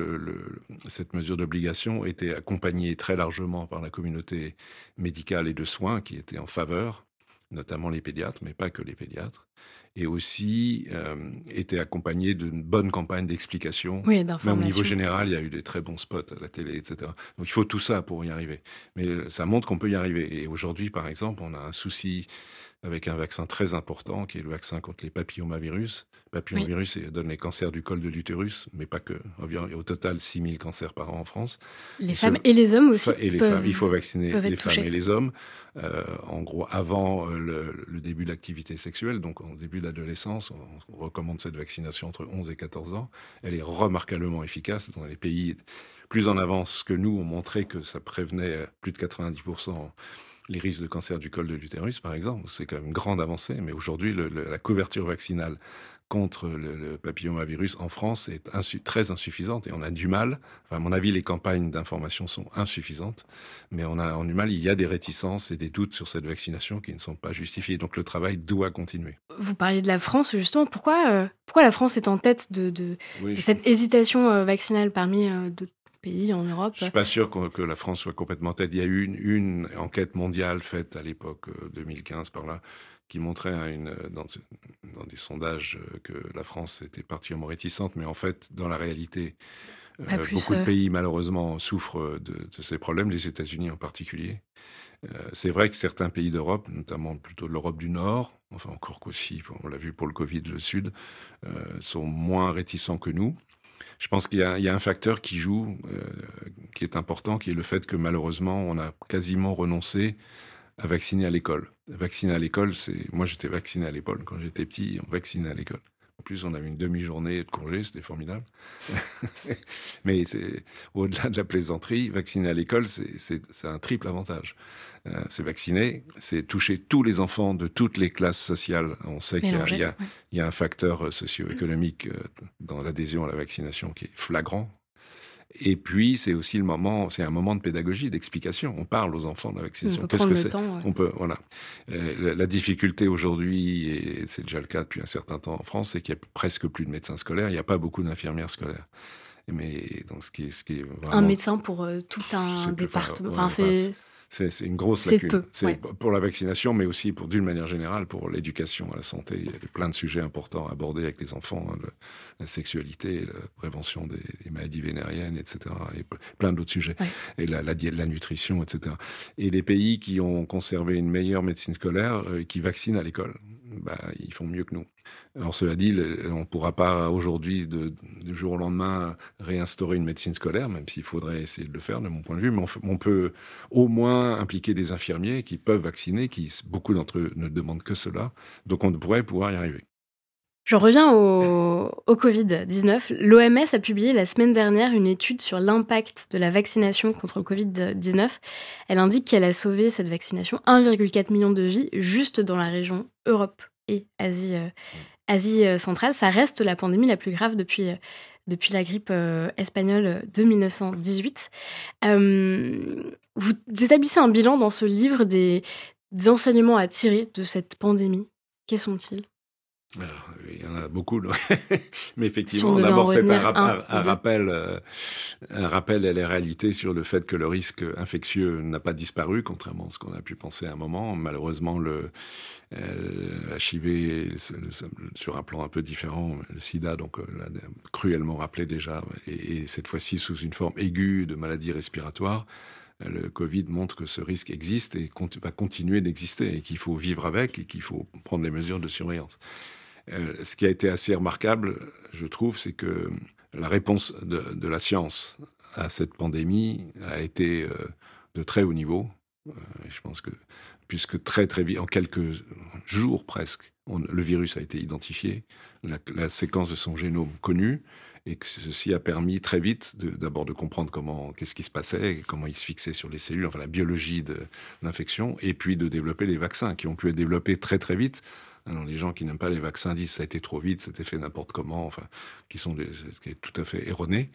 cette mesure d'obligation était accompagnée très largement par la communauté médicale et de soins qui était en faveur, notamment les pédiatres, mais pas que les pédiatres et aussi euh, était accompagné d'une bonne campagne d'explication. Oui, Même au niveau général, il y a eu des très bons spots à la télé, etc. Donc il faut tout ça pour y arriver. Mais ça montre qu'on peut y arriver. Et aujourd'hui, par exemple, on a un souci avec un vaccin très important qui est le vaccin contre les papillomavirus. Papillomavirus donne les cancers du col de l'utérus, mais pas que. Au total, 6000 cancers par an en France. Les femmes et les hommes aussi. Et les femmes, il faut vacciner les femmes et les hommes. Euh, en gros, avant euh, le, début de l'activité sexuelle, donc au début de l'adolescence, on, recommande cette vaccination entre 11 et 14 ans. Elle est remarquablement efficace dans les pays plus en avance que nous ont montré que ça prévenait plus de 90% les risques de cancer du col de l'utérus, par exemple. C'est quand même une grande avancée, mais aujourd'hui, la couverture vaccinale contre le, papillomavirus en France est très insuffisante et on a du mal. à mon avis, les campagnes d'information sont insuffisantes, mais on a, du mal. Il y a des réticences et des doutes sur cette vaccination qui ne sont pas justifiés. Donc le travail doit continuer. Vous parliez de la France, justement. Pourquoi, euh, pourquoi la France est en tête de, cette hésitation euh, vaccinale parmi euh, pays en Europe. Je suis pas sûr que, la France soit complètement tête. Il y a eu une, enquête mondiale faite à l'époque 2015 euh, par là qui montrait une, dans, des sondages euh, que la France était particulièrement réticente, mais en fait, dans la réalité, euh, beaucoup de pays malheureusement souffrent de, ces problèmes, les États-Unis en particulier. c'est vrai que certains pays d'Europe, notamment plutôt de l'Europe du Nord, enfin encore qu'aussi, on l'a vu pour le Covid, le Sud, sont moins réticents que nous. Je pense qu'il y, a un facteur qui joue, euh, qui est important, qui est le fait que malheureusement, on a quasiment renoncé à vacciner à l'école. Vacciner à l'école, c'est moi j'étais vacciné à l'école quand j'étais petit, on vaccinait à l'école. En plus, on avait une demi-journée de congé, c'était formidable. Mais c'est au-delà de la plaisanterie, vacciner à l'école, c'est un triple avantage. Euh, c'est vacciner, c'est toucher tous les enfants de toutes les classes sociales. On sait qu'il y, a un facteur euh, socio-économique euh, dans l'adhésion à la vaccination qui est flagrant. Et puis, c'est aussi le moment, c'est un moment de pédagogie, d'explication. On parle aux enfants de la vaccination. Qu'est-ce que c'est On peut, voilà. la, difficulté aujourd'hui, et c'est déjà le cas depuis un certain temps en France, c'est qu'il y a presque plus de médecins scolaires. Il n'y a pas beaucoup d'infirmières scolaires. Mais donc, ce qui est, ce qui est un médecin pour tout un département. Enfin, c'est c'est une grosse lacune. C'est pour la vaccination, mais aussi pour d'une manière générale pour l'éducation à la santé. Il y a plein de sujets importants à aborder avec les enfants, hein, la sexualité, la prévention des, maladies vénériennes, etc. Et plein d'autres sujets. Et la, la, la, nutrition, etc. Et les pays qui ont conservé une meilleure médecine scolaire, euh, qui vaccinent à l'école, bah, ils font mieux que nous. Alors cela dit, on ne pourra pas aujourd'hui, du jour au lendemain, réinstaurer une médecine scolaire, même s'il faudrait essayer de le faire de mon point de vue, mais on, peut au moins impliquer des infirmiers qui peuvent vacciner, qui beaucoup d'entre eux ne demandent que cela, donc on pourrait pouvoir y arriver. Je reviens au, au Covid-19. L'OMS a publié la semaine dernière une étude sur l'impact de la vaccination contre le Covid-19. Elle indique qu'elle a sauvé cette vaccination 1,4 million de vies juste dans la région Europe et Asie, euh, Asie euh, centrale. Ça reste la pandémie la plus grave depuis, euh, depuis la grippe espagnole de 1918. vous établissez un bilan dans ce livre des, enseignements à tirer de cette pandémie. Quels sont-ils? Il y en a beaucoup, mais effectivement, d'abord c'est un, rappel, un rappel à la réalité sur le fait que le risque infectieux n'a pas disparu, contrairement à ce qu'on a pu penser à un moment. Malheureusement, le, euh, HIV, sur un plan un peu différent, le sida, donc euh, l'a cruellement rappelé déjà, et, cette fois-ci sous une forme aiguë de maladie respiratoire. Le Covid montre que ce risque existe et va continuer d'exister et qu'il faut vivre avec et qu'il faut prendre des mesures de surveillance. Euh, ce qui a été assez remarquable, je trouve, c'est que la réponse de, la science à cette pandémie a été de très haut niveau. je pense que puisque très très vite, en quelques, jours presque, le virus a été identifié, la, séquence de son génome connue, et que ceci a permis très vite d'abord de, comprendre comment, qu'est-ce qui se passait, comment il se fixait sur les cellules, enfin la biologie de l'infection, et puis de développer les vaccins qui ont pu être développés très très vite alors les gens qui n'aiment pas les vaccins disent ça a été trop vite, c'était fait n'importe comment, enfin, qui sont ce qui est tout à fait erroné.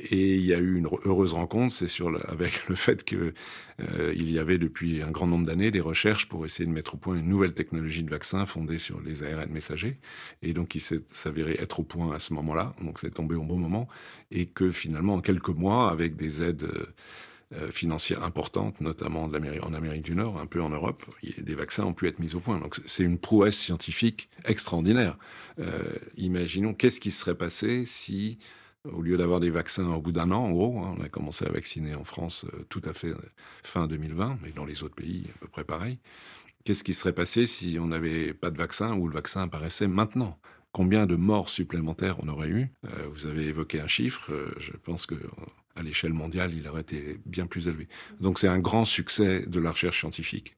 Et il y a eu une heureuse rencontre, c'est sur avec le fait que euh, il y avait depuis un grand nombre d'années des recherches pour essayer de mettre au point une nouvelle technologie de vaccin fondée sur les ARN messagers, et donc il s'est être au point à ce moment-là, donc c'est tombé au bon moment, et que finalement en quelques mois, avec des aides euh, euh, financières importantes, notamment en Amérique du Nord, un peu en Europe, des vaccins ont pu être mis au point. Donc c'est une prouesse scientifique extraordinaire. Euh, imaginons qu'est-ce qui serait passé si, au lieu d'avoir des vaccins au bout d'un an, en gros, hein, on a commencé à vacciner en France euh, tout à fait fin 2020, mais dans les autres pays à peu près pareil. Qu'est-ce qui serait passé si on n'avait pas de vaccin ou le vaccin apparaissait maintenant? Combien de morts supplémentaires on aurait eu? Vous avez évoqué un chiffre. je pense que à l'échelle mondiale, il aurait été bien plus élevé. Donc c'est un grand succès de la recherche scientifique.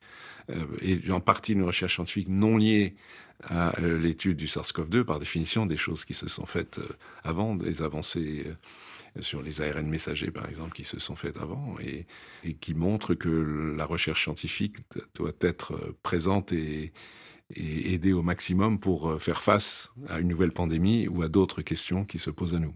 Euh, et en partie une recherche scientifique non liée à euh, l'étude du SARS-CoV-2, par définition, des choses qui se sont faites euh, avant, des avancées sur les ARN messagers, par exemple, qui se sont faites avant, et, qui montrent que la recherche scientifique doit être présente et, et aider au maximum pour faire face à une nouvelle pandémie ou à d'autres questions qui se posent à nous.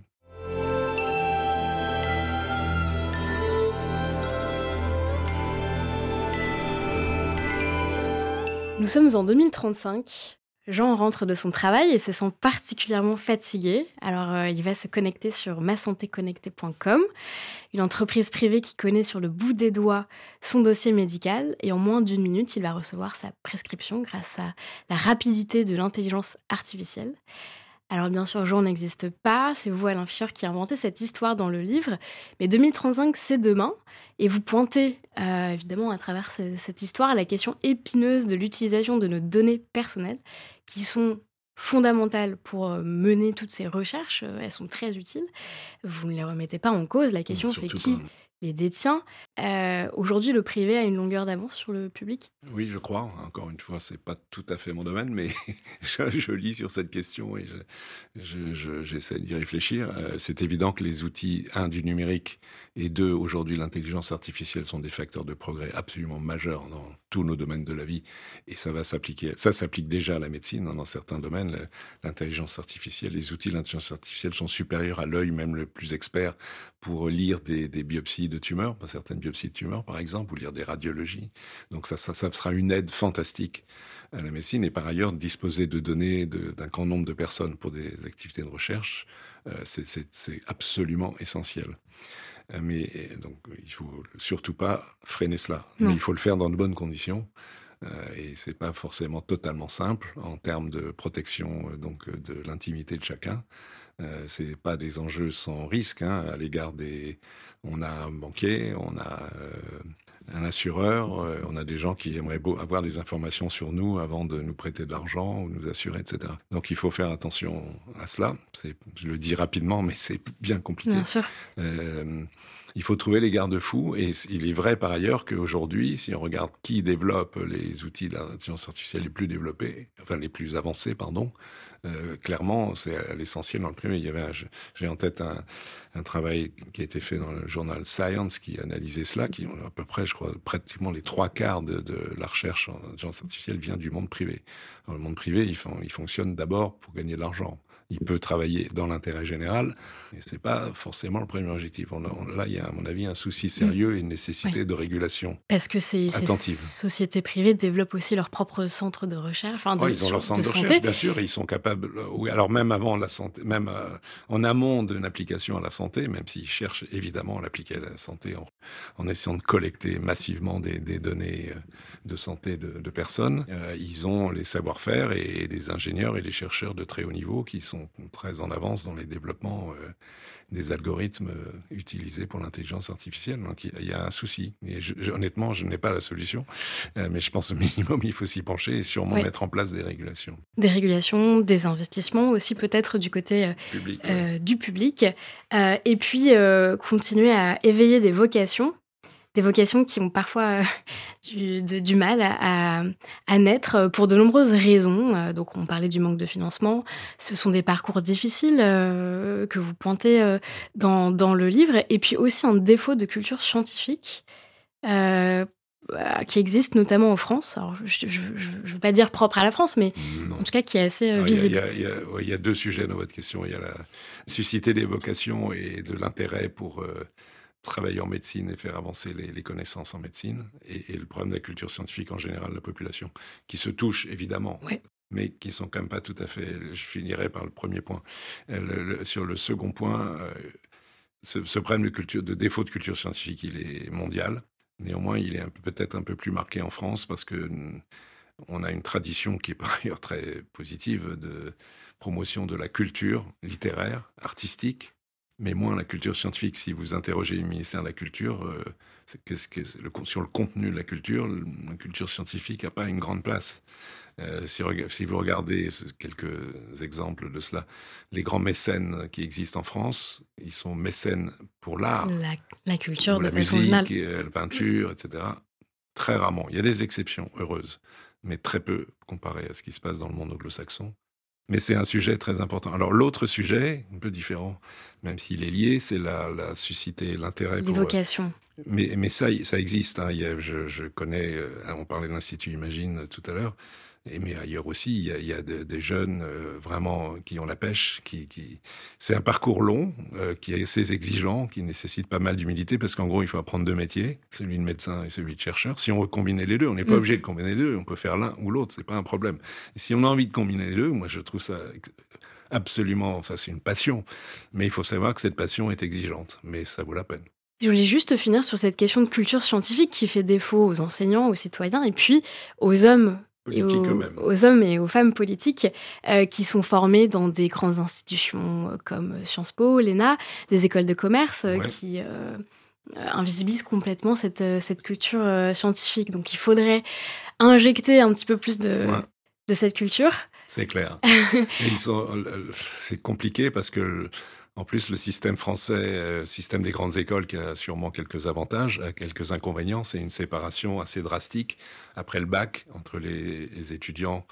Nous sommes en 2035. Jean rentre de son travail et se sent particulièrement fatigué. Alors euh, il va se connecter sur masantéconnectée.com, une entreprise privée qui connaît sur le bout des doigts son dossier médical et en moins d'une minute, il va recevoir sa prescription grâce à la rapidité de l'intelligence artificielle. Alors bien sûr, Jean n'existe pas, c'est vous Alain Fischer qui a inventé cette histoire dans le livre, mais 2035 c'est demain, et vous pointez euh, évidemment à travers cette histoire la question épineuse de l'utilisation de nos données personnelles, qui sont fondamentales pour euh, mener toutes ces recherches, euh, elles sont très utiles. Vous ne les remettez pas en cause, la question c'est qui les détient. Euh, aujourd'hui, le privé a une longueur d'avance sur le public? Oui, je crois. Encore une fois, c'est pas tout à fait mon domaine, mais je, lis sur cette question et j'essaie d'y réfléchir. Euh, c'est évident que les outils, un, du numérique et deux, aujourd'hui, l'intelligence artificielle sont des facteurs de progrès absolument majeurs dans tous nos domaines de la vie. Et ça va s'appliquer. Ça s'applique déjà à la médecine hein, dans certains domaines. L'intelligence artificielle, les outils de l'intelligence artificielle sont supérieurs à l'œil même le plus expert pour lire des biopsies de tumeurs, certaines biopsies de tumeurs par exemple, ou lire des radiologies. Donc ça, ça, ça sera une aide fantastique à la médecine. Et par ailleurs, disposer de données d'un grand nombre de personnes pour des activités de recherche, euh, c'est absolument essentiel. Euh, mais donc, il faut surtout pas freiner cela. Mais il faut le faire dans de bonnes conditions. Euh, et c'est pas forcément totalement simple en termes de protection donc de l'intimité de chacun. Euh, c'est pas des enjeux sans risque hein, à l'égard des. On a un banquier, on a euh, un assureur, euh, on a des gens qui aimeraient avoir des informations sur nous avant de nous prêter de l'argent ou nous assurer, etc. Donc il faut faire attention à cela. C'est, je le dis rapidement, mais c'est bien compliqué. Bien sûr. il faut trouver les garde-fous. Et il est vrai par ailleurs qu'aujourd'hui, si on regarde qui développe les outils d'intelligence artificielle les plus développés, enfin les plus avancés, pardon, euh, clairement, c'est l'essentiel dans le privé. Il y avait, j'ai en tête un, un, travail qui a été fait dans le journal Science qui analysait cela, qui à peu près, je crois, pratiquement les trois quarts de, de la recherche en intelligence artificielle vient du monde privé. Dans le monde privé, il, il fonctionne d'abord pour gagner de l'argent il peut travailler dans l'intérêt général, mais c'est pas forcément le premier objectif. là, il y a, à mon avis, un souci sérieux et une nécessité de régulation. Parce que ces, ces, sociétés privées développent aussi leur propre centre de recherche, enfin de, ils ont leur centre de, recherche, bien sûr, ils sont capables. Oui, alors même avant la santé, même euh, en amont d'une application à la santé, même s'ils cherchent évidemment à l'appliquer à la santé en, essayant de collecter massivement des, données euh, de santé de, personnes, euh, ils ont les savoir-faire et des ingénieurs et des chercheurs de très haut niveau qui sont très en avance dans les développements euh, des algorithmes euh, utilisés pour l'intelligence artificielle. Donc il y a un souci. Et honnêtement, je n'ai pas la solution, euh, mais je pense au minimum, il faut s'y pencher et sûrement mettre en place des régulations. Des régulations, des investissements aussi peut-être du côté du public. et puis continuer à éveiller des vocations des vocations qui ont parfois du, du, mal à, à, naître pour de nombreuses raisons. donc, on parlait du manque de financement. Ce sont des parcours difficiles que vous pointez dans, dans, le livre, et puis aussi un défaut de culture scientifique. qui existe notamment en France. Alors, je ne veux pas dire propre à la France, mais en tout cas qui est assez visible. Il y, a deux sujets dans votre question. Il y a la susciter des vocations et de l'intérêt pour travailler en médecine et faire avancer les, connaissances en médecine, et, le problème de la culture scientifique en général de la population, qui se touchent évidemment, mais qui sont quand même pas tout à fait. Je finirai par le premier point. Euh, sur le second point, euh, ce, problème de, culture, de défaut de culture scientifique, il est mondial. Néanmoins, il est peut-être un peu plus marqué en France parce que on a une tradition qui est par ailleurs très positive de promotion de la culture littéraire, artistique, mais moins la culture scientifique. Si vous interrogez le ministère de la Culture, euh, qu'est-ce que le, sur le contenu de la culture, la culture scientifique n'a pas une grande place. Euh, si, si, vous regardez quelques exemples de cela, les grands mécènes qui existent en France, ils sont mécènes pour l'art, la, la, culture, la musique, euh, la peinture, etc. Très rarement. Il y a des exceptions heureuses, mais très peu comparé à ce qui se passe dans le monde anglo-saxon. Mais c'est un sujet très important. Alors l'autre sujet, un peu différent, même s'il est lié, c'est la, la, susciter l'intérêt. Les vocations. Mais, mais ça, ça existe. Hein. Je, je, connais, euh, on parlait de l'Institut Imagine tout à l'heure. Et mais ailleurs aussi, il y a, il y a des jeunes euh, vraiment qui ont la pêche. Qui, qui... C'est un parcours long, euh, qui est assez exigeant, qui nécessite pas mal d'humilité, parce qu'en gros, il faut apprendre deux métiers, celui de médecin et celui de chercheur. Si on veut combiner les deux, on n'est pas mm. obligé de combiner les deux, on peut faire l'un ou l'autre, c'est pas un problème. Et si on a envie de combiner les deux, moi je trouve ça absolument, enfin c'est une passion, mais il faut savoir que cette passion est exigeante, mais ça vaut la peine. Je voulais juste finir sur cette question de culture scientifique qui fait défaut aux enseignants, aux citoyens et puis aux hommes aux, hommes et aux femmes politiques euh, qui sont formés dans des grandes institutions euh, comme Sciences Po, l'ENA, des écoles de commerce euh, qui invisibilisent complètement cette, cette culture scientifique. Donc il faudrait injecter un petit peu plus de, de cette culture. C'est clair. c'est compliqué parce que en plus, le système français, le système des grandes écoles, qui a sûrement quelques avantages, a quelques inconvénients. C'est une séparation assez drastique après le bac entre les, étudiants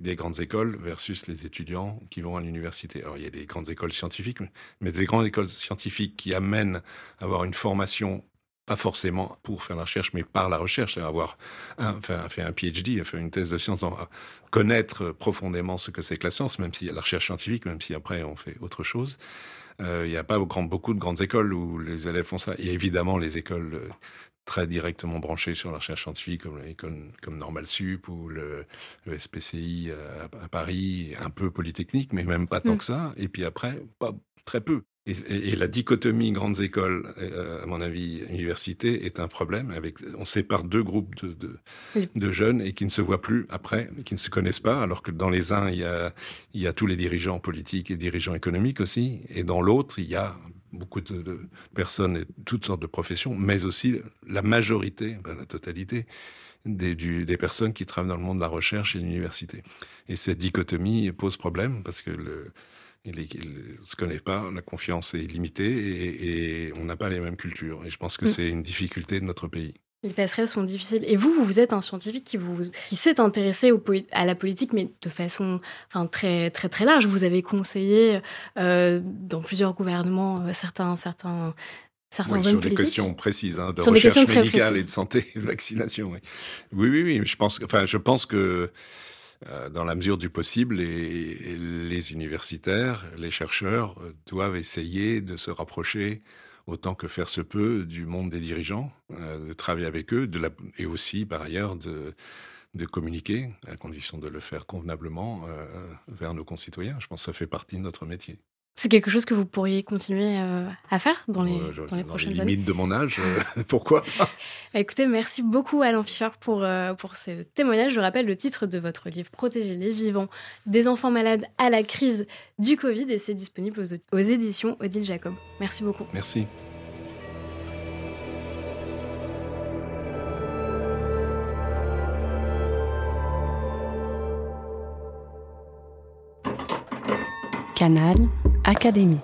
des grandes écoles versus les étudiants qui vont à l'université. Alors, il y a des grandes écoles scientifiques, mais des grandes écoles scientifiques qui amènent à avoir une formation pas forcément pour faire la recherche, mais par la recherche, avoir un, faire, faire un PhD, faire une thèse de science, connaître profondément ce que c'est que la science, même s'il y a la recherche scientifique, même si après on fait autre chose. Euh, il n'y a pas beaucoup de grandes écoles où les élèves font ça. Il y a évidemment les écoles euh, très directement branchées sur la recherche scientifique, comme comme Normal Sup ou le, SPCI à, Paris, un peu Polytechnique, mais même pas tant mm. que ça. Et puis après, pas très peu. Et, la dichotomie grandes écoles, euh, à mon avis, université, est un problème. Avec, on sépare deux groupes de, de, de, jeunes et qui ne se voient plus après, qui ne se connaissent pas, alors que dans les uns, il y a, il y a tous les dirigeants politiques et dirigeants économiques aussi, et dans l'autre, il y a beaucoup de, de, personnes et toutes sortes de professions, mais aussi la majorité, ben, la totalité des, du, des personnes qui travaillent dans le monde de la recherche et de l'université. Et cette dichotomie pose problème parce que le, il ne se connaît pas, la confiance est limitée et, on n'a pas les mêmes cultures. Et je pense que mm. c'est une difficulté de notre pays. Les passerelles sont difficiles. Et vous, vous êtes un scientifique qui, vous, qui s'est intéressé au, à la politique, mais de façon enfin, très, très, très large. Vous avez conseillé euh, dans plusieurs gouvernements euh, certains, certains, certains oui, sur des questions précises, hein, de recherche médicale et de santé, de vaccination. Oui, oui, oui. oui je, pense, enfin, je pense que dans la mesure du possible, les, universitaires, les chercheurs euh, doivent essayer de se rapprocher autant que faire se peut du monde des dirigeants, euh, de travailler avec eux, et aussi par ailleurs de communiquer, à condition de le faire convenablement, vers nos concitoyens. Je pense que ça fait partie de notre métier. C'est quelque chose que vous pourriez continuer euh, à faire dans les, dans les prochaines les limites de mon âge, euh, pourquoi bah, Écoutez, merci beaucoup Alain Fischer pour, euh, pour ce témoignage. Je rappelle le titre de votre livre Protéger les vivants des enfants malades à la crise du Covid et c'est disponible aux, aux éditions Odile Jacob. Merci beaucoup. Merci. Canal Académie.